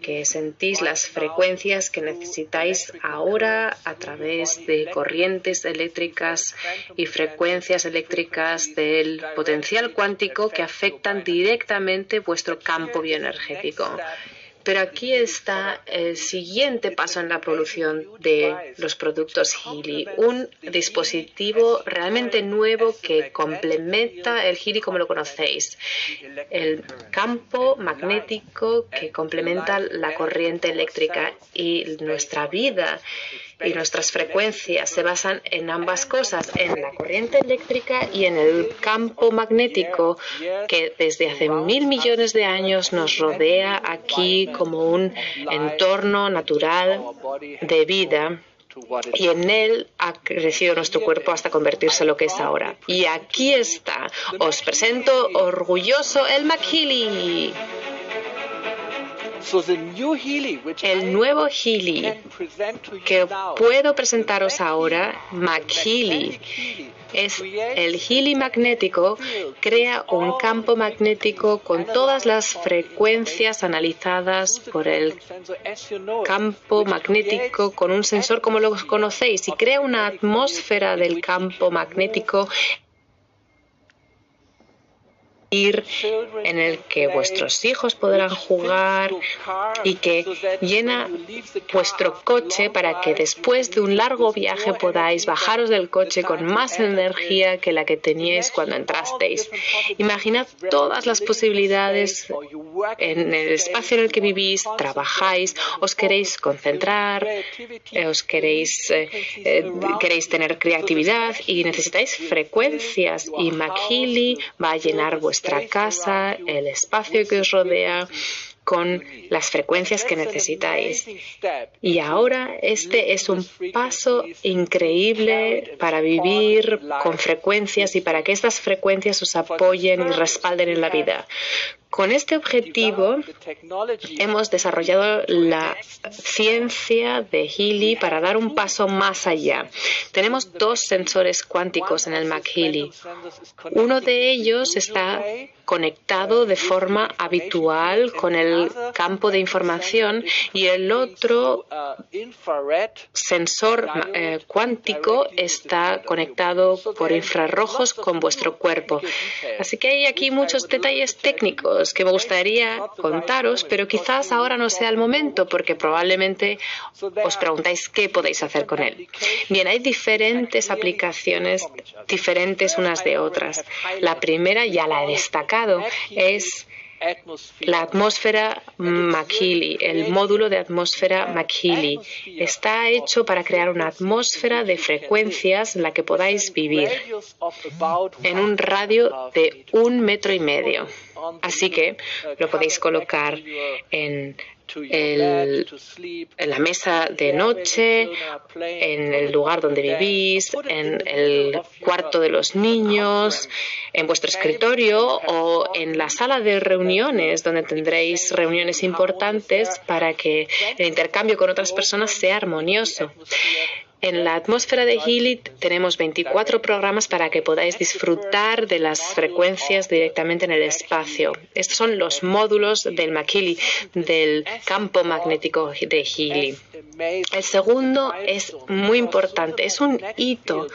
que sentís las frecuencias que necesitáis ahora a través de corrientes eléctricas y frecuencias eléctricas del potencial cuántico que afectan directamente vuestro campo bioenergético. Pero aquí está el siguiente paso en la producción de los productos Healy, un dispositivo realmente nuevo que complementa el Healy como lo conocéis, el campo magnético que complementa la corriente eléctrica y nuestra vida y nuestras frecuencias se basan en ambas cosas, en la corriente eléctrica y en el campo magnético que desde hace mil millones de años nos rodea aquí como un entorno natural de vida y en él ha crecido nuestro cuerpo hasta convertirse en lo que es ahora. Y aquí está, os presento orgulloso el McKinley. El nuevo Healy que puedo presentaros ahora, McHealy, es el Healy magnético, crea un campo magnético con todas las frecuencias analizadas por el campo magnético con un sensor como lo conocéis y crea una atmósfera del campo magnético en el que vuestros hijos podrán jugar y que llena vuestro coche para que después de un largo viaje podáis bajaros del coche con más energía que la que teníais cuando entrasteis. Imaginad todas las posibilidades en el espacio en el que vivís, trabajáis, os queréis concentrar, eh, os queréis, eh, eh, queréis tener creatividad y necesitáis frecuencias y McHealy va a llenar vuestra casa, el espacio que os rodea, con las frecuencias que necesitáis. Y ahora este es un paso increíble para vivir con frecuencias y para que estas frecuencias os apoyen y respalden en la vida. Con este objetivo hemos desarrollado la ciencia de Healy para dar un paso más allá. Tenemos dos sensores cuánticos en el Mac Healy. Uno de ellos está conectado de forma habitual con el campo de información y el otro sensor eh, cuántico está conectado por infrarrojos con vuestro cuerpo. Así que hay aquí muchos detalles técnicos que me gustaría contaros, pero quizás ahora no sea el momento porque probablemente os preguntáis qué podéis hacer con él. Bien, hay diferentes aplicaciones diferentes unas de otras. La primera, ya la he destacado, es la atmósfera McKeely, el módulo de atmósfera McKeely, está hecho para crear una atmósfera de frecuencias en la que podáis vivir en un radio de un metro y medio. Así que lo podéis colocar en la mesa de noche, en el lugar donde vivís, en el cuarto de los niños, en vuestro escritorio o en la sala de reuniones donde tendréis reuniones importantes para que el intercambio con otras personas sea armonioso. En la atmósfera de Healy tenemos 24 programas para que podáis disfrutar de las frecuencias directamente en el espacio. Estos son los módulos del McKinley, del campo magnético de Healy. El segundo es muy importante, es un hito.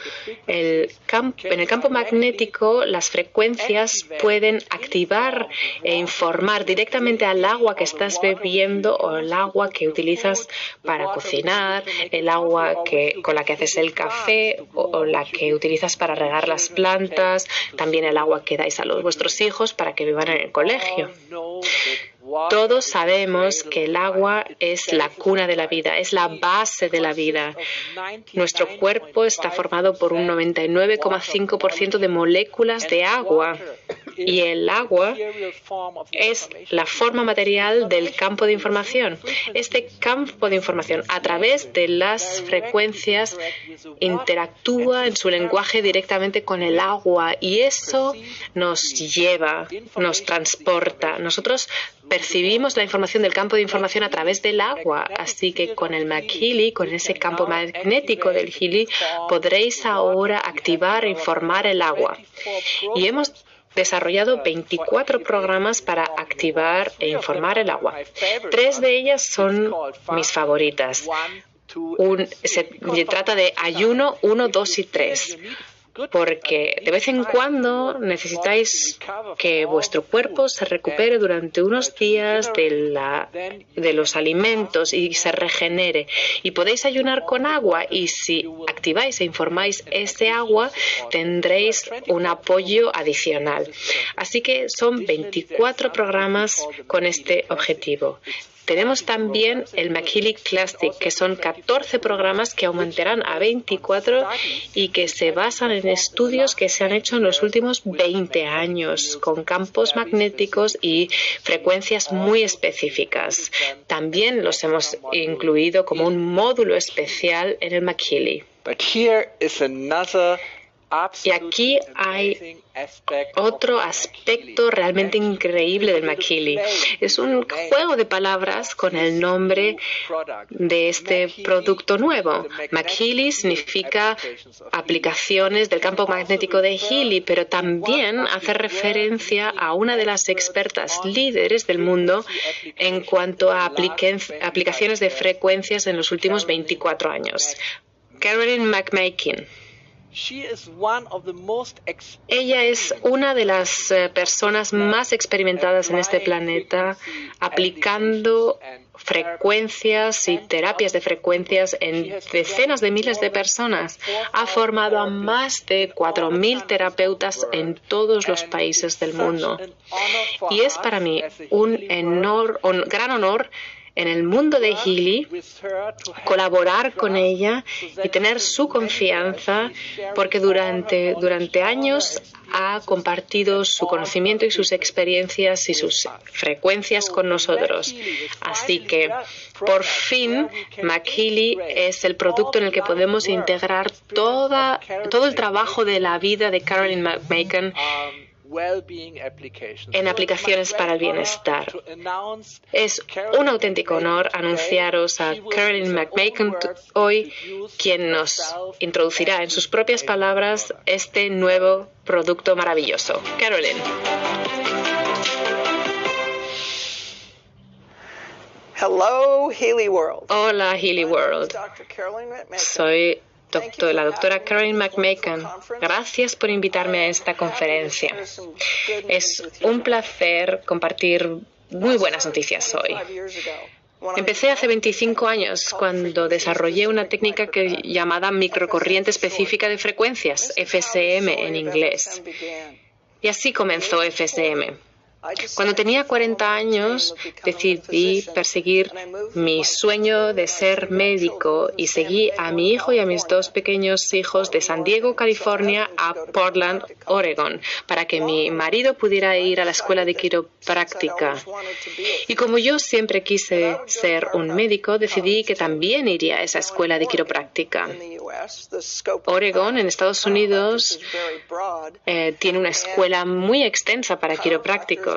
en el campo magnético las frecuencias pueden activar e informar directamente al agua que estás bebiendo o el agua que utilizas para cocinar, el agua con la que haces el café o, la que utilizas para regar las plantas, también el agua que dais a los, vuestros hijos para que vivan en el colegio. Todos sabemos que el agua es la cuna de la vida, es la base de la vida. Nuestro cuerpo está formado por un 99,5% de moléculas de agua y el agua es la forma material del campo de información. Este campo de información a través de las frecuencias interactúa en su lenguaje directamente con el agua y eso nos lleva, nos transporta. Nosotros percibimos la información del campo de información a través del agua, así que con el McHealy, con ese campo magnético del Healy, podréis ahora activar e informar el agua. Y hemos desarrollado 24 programas para activar e informar el agua. Tres de ellas son mis favoritas. se trata de ayuno 1, 2 y 3 porque de vez en cuando necesitáis que vuestro cuerpo se recupere durante unos días de, los alimentos y se regenere. Y podéis ayunar con agua y si activáis e informáis este agua tendréis un apoyo adicional. Así que son 24 programas con este objetivo. Tenemos también el McKinley Classic, que son 14 programas que aumentarán a 24 y que se basan en estudios que se han hecho en los últimos 20 años con campos magnéticos y frecuencias muy específicas. También los hemos incluido como un módulo especial en el McKinley. Y aquí hay otro aspecto realmente increíble del Maquili. Es un juego de palabras con el nombre de este producto nuevo. Maquili significa aplicaciones del campo magnético de Healy, pero también hace referencia a una de las expertas líderes del mundo en cuanto a aplicaciones de frecuencias en los últimos 24 años. Carolyn McMakin. Ella es una de las eh, personas más experimentadas en este planeta aplicando frecuencias y terapias de frecuencias en decenas de miles de personas. Ha formado a más de 4.000 terapeutas en todos los países del mundo. Y es para mí un, un gran honor en el mundo de Healy, colaborar con ella y tener su confianza, porque durante, durante años ha compartido su conocimiento y sus experiencias y sus frecuencias con nosotros. Así que, por fin, McHealy es el producto en el que podemos integrar toda, todo el trabajo de la vida de Carolyn McMaken en aplicaciones para el bienestar. Es un auténtico honor anunciaros a Carolyn McMaken hoy, quien nos introducirá en sus propias palabras este nuevo producto maravilloso. Carolyn. Hello, Healy World. Hola, Healy World. Soy doctor, la doctora Karen McMaken. Gracias por invitarme a esta conferencia. Es un placer compartir muy buenas noticias hoy. Empecé hace 25 años cuando desarrollé una técnica llamada microcorriente específica de frecuencias, FSM en inglés. Y así comenzó FSM. Cuando tenía 40 años decidí perseguir mi sueño de ser médico y seguí a mi hijo y a mis dos pequeños hijos de San Diego, California, a Portland, Oregon, para que mi marido pudiera ir a la escuela de quiropráctica. Y como yo siempre quise ser un médico, decidí que también iría a esa escuela de quiropráctica. Oregon, en Estados Unidos, eh, tiene una escuela muy extensa para quiroprácticos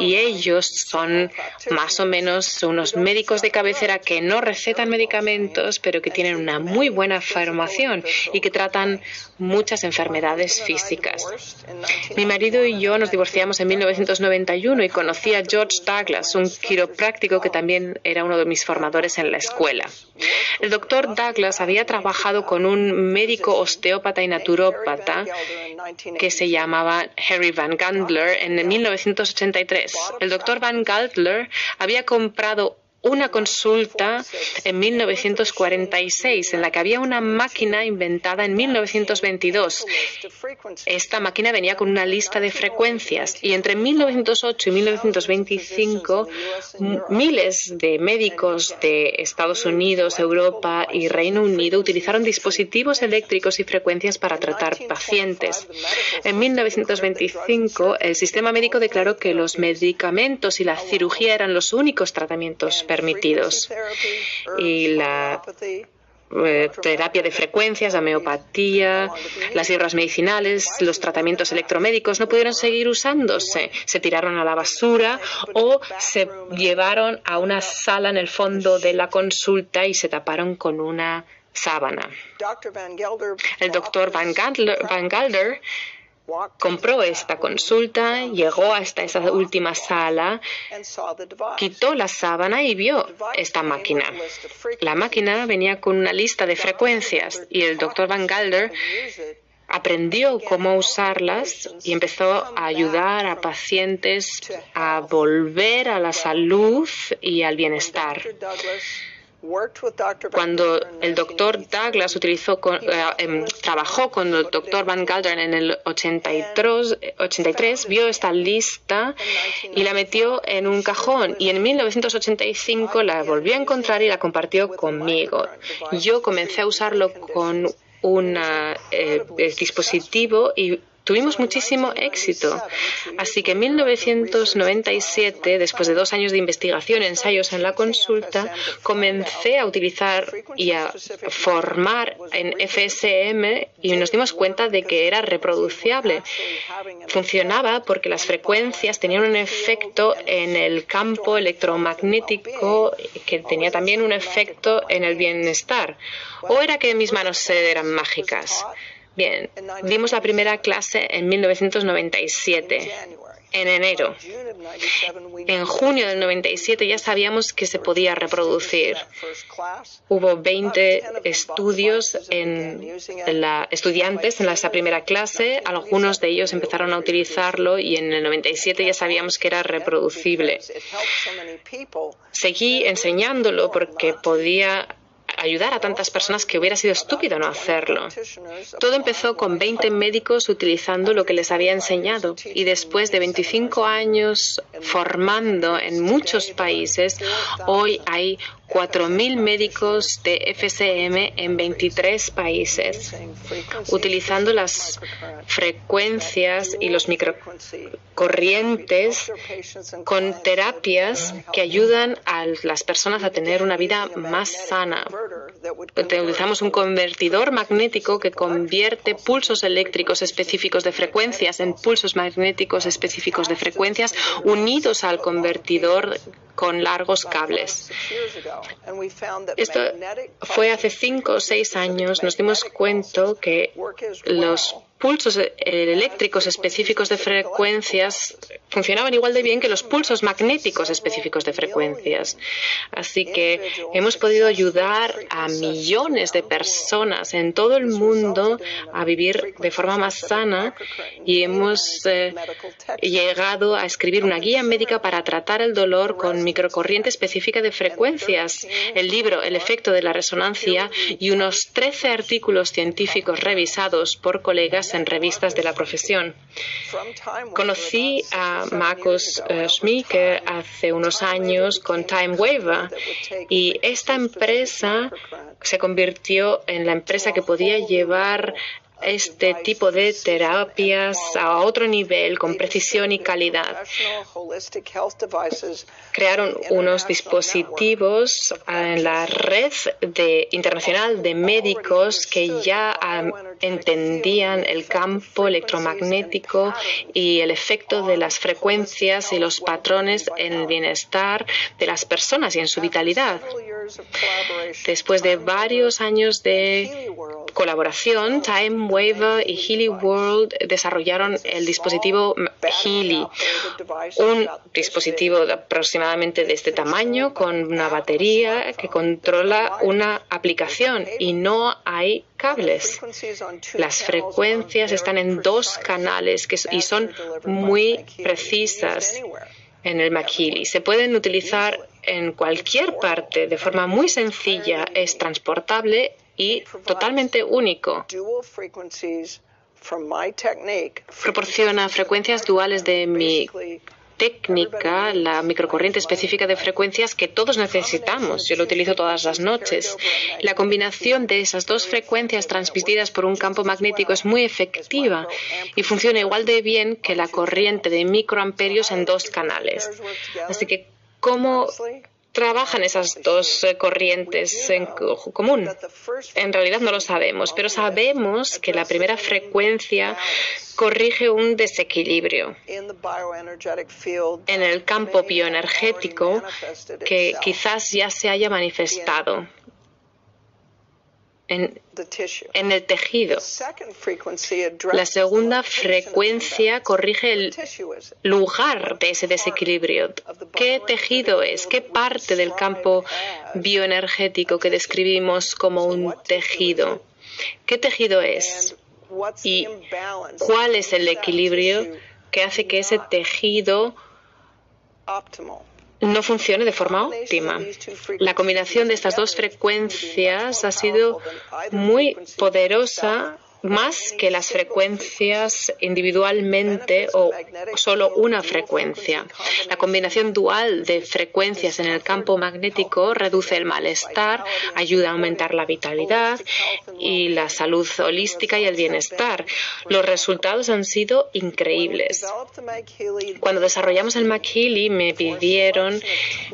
y ellos son más o menos unos médicos de cabecera que no recetan medicamentos, pero que tienen una muy buena formación y que tratan muchas enfermedades físicas. Mi marido y yo nos divorciamos en 1991 y conocí a George Douglas, un quiropráctico que también era uno de mis formadores en la escuela. El doctor Douglas había trabajado con un médico osteópata y naturópata que se llamaba Harry Van Gandler en 1983. El doctor Van Gandler había comprado una consulta en 1946 en la que había una máquina inventada en 1922. Esta máquina venía con una lista de frecuencias y entre 1908 y 1925 miles de médicos de Estados Unidos, Europa y Reino Unido utilizaron dispositivos eléctricos y frecuencias para tratar pacientes. En 1925 el sistema médico declaró que los medicamentos y la cirugía eran los únicos tratamientos permitidos. Y la eh, terapia de frecuencias, la homeopatía, las hierbas medicinales, los tratamientos electromédicos no pudieron seguir usándose. Se tiraron a la basura o se llevaron a una sala en el fondo de la consulta y se taparon con una sábana. El doctor Van Galder compró esta consulta, llegó hasta esa última sala, quitó la sábana y vio esta máquina. La máquina venía con una lista de frecuencias y el doctor Van Galder aprendió cómo usarlas y empezó a ayudar a pacientes a volver a la salud y al bienestar. Cuando el doctor Douglas utilizó eh, em, trabajó con el doctor Van Galderen en el 83, 83, vio esta lista y la metió en un cajón. Y en 1985 la volvió a encontrar y la compartió conmigo. Yo comencé a usarlo con un eh, dispositivo y tuvimos muchísimo éxito. Así que en 1997, después de dos años de investigación, ensayos en la consulta, comencé a utilizar y a formar en FSM y nos dimos cuenta de que era reproducible. Funcionaba porque las frecuencias tenían un efecto en el campo electromagnético que tenía también un efecto en el bienestar. ¿O era que mis manos eran mágicas? Bien, dimos la primera clase en 1997, en enero. En junio del 97 ya sabíamos que se podía reproducir. Hubo 20 estudios en la, estudiantes en esa primera clase. Algunos de ellos empezaron a utilizarlo y en el 97 ya sabíamos que era reproducible. Seguí enseñándolo porque podía ayudar a tantas personas que hubiera sido estúpido no hacerlo. Todo empezó con 20 médicos utilizando lo que les había enseñado y después de 25 años formando en muchos países, hoy hay 4.000 médicos de FCM en 23 países, utilizando las frecuencias y los microcorrientes con terapias que ayudan a las personas a tener una vida más sana. Utilizamos un convertidor magnético que convierte pulsos eléctricos específicos de frecuencias en pulsos magnéticos específicos de frecuencias unidos al convertidor con largos cables. Esto fue hace cinco o seis años. Nos dimos cuenta que los pulsos eléctricos específicos de frecuencias funcionaban igual de bien que los pulsos magnéticos específicos de frecuencias. Así que hemos podido ayudar a millones de personas en todo el mundo a vivir de forma más sana y hemos eh, llegado a escribir una guía médica para tratar el dolor con microcorriente específica de frecuencias, el libro El efecto de la resonancia y unos 13 artículos científicos revisados por colegas en revistas de la profesión. Conocí a Marcus uh, Schmieke hace unos años con Time Waiver y esta empresa se convirtió en la empresa que podía llevar este tipo de terapias a otro nivel con precisión y calidad. Crearon unos dispositivos en la red internacional de médicos que ya entendían el campo electromagnético y el efecto de las frecuencias y los patrones en el bienestar de las personas y en su vitalidad. Después de varios años de colaboración, Time Wave y Healy World desarrollaron el dispositivo Healy, un dispositivo aproximadamente de este tamaño con una batería que controla una aplicación y no hay cables. Las frecuencias están en dos canales que, y son muy precisas en el Makili. Se pueden utilizar en cualquier parte de forma muy sencilla, es transportable y totalmente único. Proporciona frecuencias duales de mi técnica, la microcorriente específica de frecuencias que todos necesitamos. Yo lo utilizo todas las noches. La combinación de esas dos frecuencias transmitidas por un campo magnético es muy efectiva y funciona igual de bien que la corriente de microamperios en dos canales. Así que, ¿cómo trabajan esas dos eh, corrientes en común? En realidad no lo sabemos, pero sabemos que la primera frecuencia corrige un desequilibrio en el campo bioenergético que quizás ya se haya manifestado. En, en, el tejido. La segunda frecuencia corrige el lugar de ese desequilibrio. ¿Qué tejido es? ¿Qué parte del campo bioenergético que describimos como un tejido? ¿Qué tejido es? ¿Y cuál es el equilibrio que hace que ese tejido no funcione de forma óptima. La combinación de estas dos frecuencias ha sido muy poderosa más que las frecuencias individualmente o solo una frecuencia. La combinación dual de frecuencias en el campo magnético reduce el malestar, ayuda a aumentar la vitalidad y la salud holística y el bienestar. Los resultados han sido increíbles. Cuando desarrollamos el McHealy me pidieron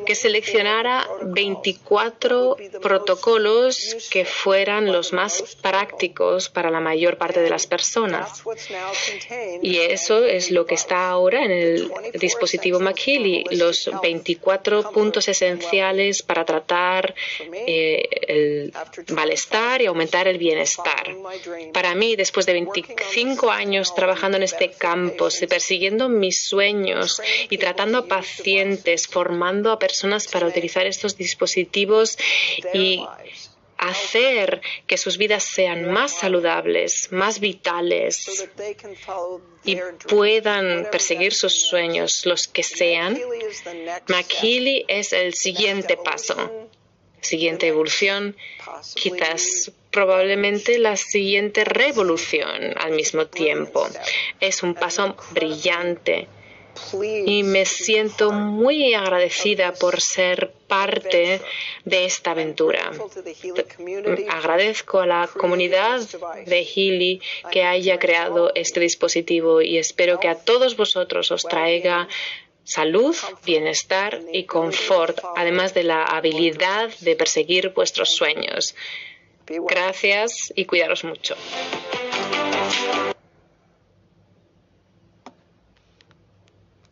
que seleccionara 24 protocolos que fueran los más prácticos para la mayoría mayor parte de las personas. Y eso es lo que está ahora en el dispositivo McKinley, los 24 puntos esenciales para tratar eh, el malestar y aumentar el bienestar. Para mí, después de 25 años trabajando en este campo, persiguiendo mis sueños y tratando a pacientes, formando a personas para utilizar estos dispositivos y hacer que sus vidas sean más saludables, más vitales y puedan perseguir sus sueños, los que sean, McKeely es el siguiente paso, siguiente evolución, quizás probablemente la siguiente revolución al mismo tiempo. Es un paso brillante y me siento muy agradecida por ser parte de esta aventura. Agradezco a la comunidad de Healy que haya creado este dispositivo y espero que a todos vosotros os traiga salud, bienestar y confort, además de la habilidad de perseguir vuestros sueños. Gracias y cuidaros mucho.